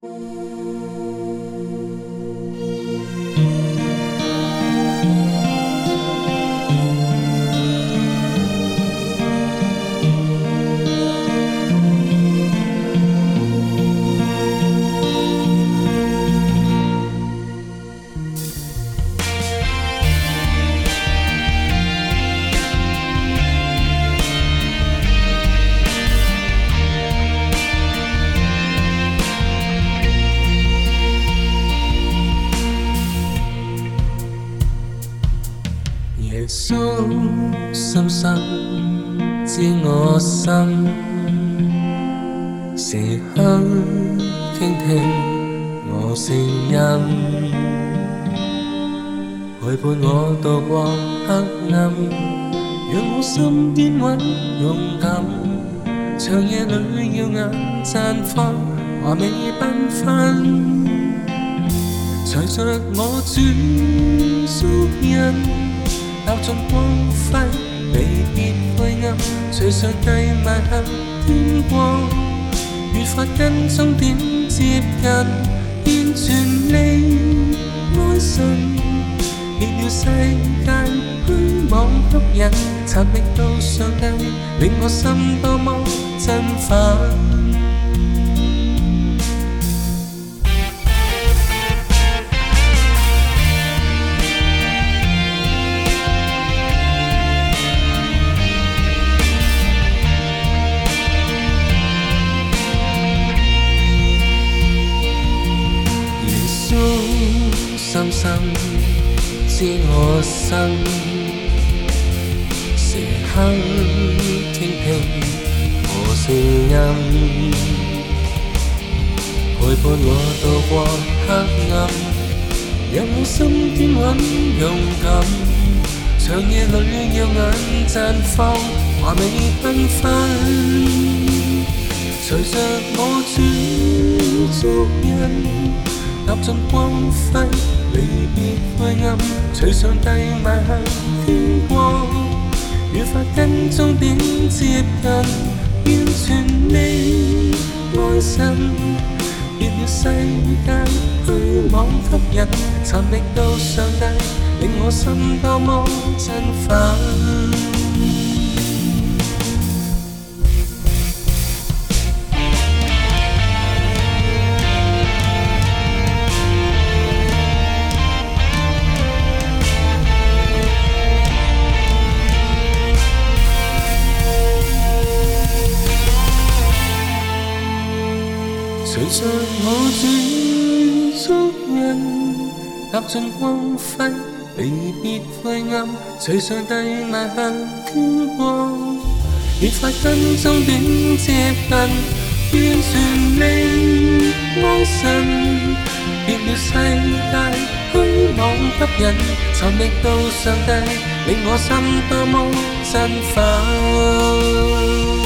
Música 穌深深知我心，時刻傾聽我聲音，陪伴我渡過黑暗，讓我心堅穩勇敢。長夜裏耀眼綻放，華美繽紛，常常我主足印。尽光辉，离别晦暗，随上帝迈向天光，越发跟终点接近，完全令安神灭了世界，虚妄吸引，寻觅到上帝，令我心多么振奋。心生，知我生時刻聽聽我聲音，陪伴我渡過黑暗，有心堅穩勇敢，長夜裏耀眼綻放華美繽紛。隨着我主足印，踏進光輝。离别灰暗，随上帝迈向天光，越发跟终点接近，完全被安神。越了世界虚妄吸引，寻觅到上帝，令我心多么振奋。随著我转足印，踏尽光辉，离别晦暗，随上帝迈向天光。越快跟中短接近，愿全命安身。见了世界虚妄吸引，寻觅到上帝，令我心多么振奋。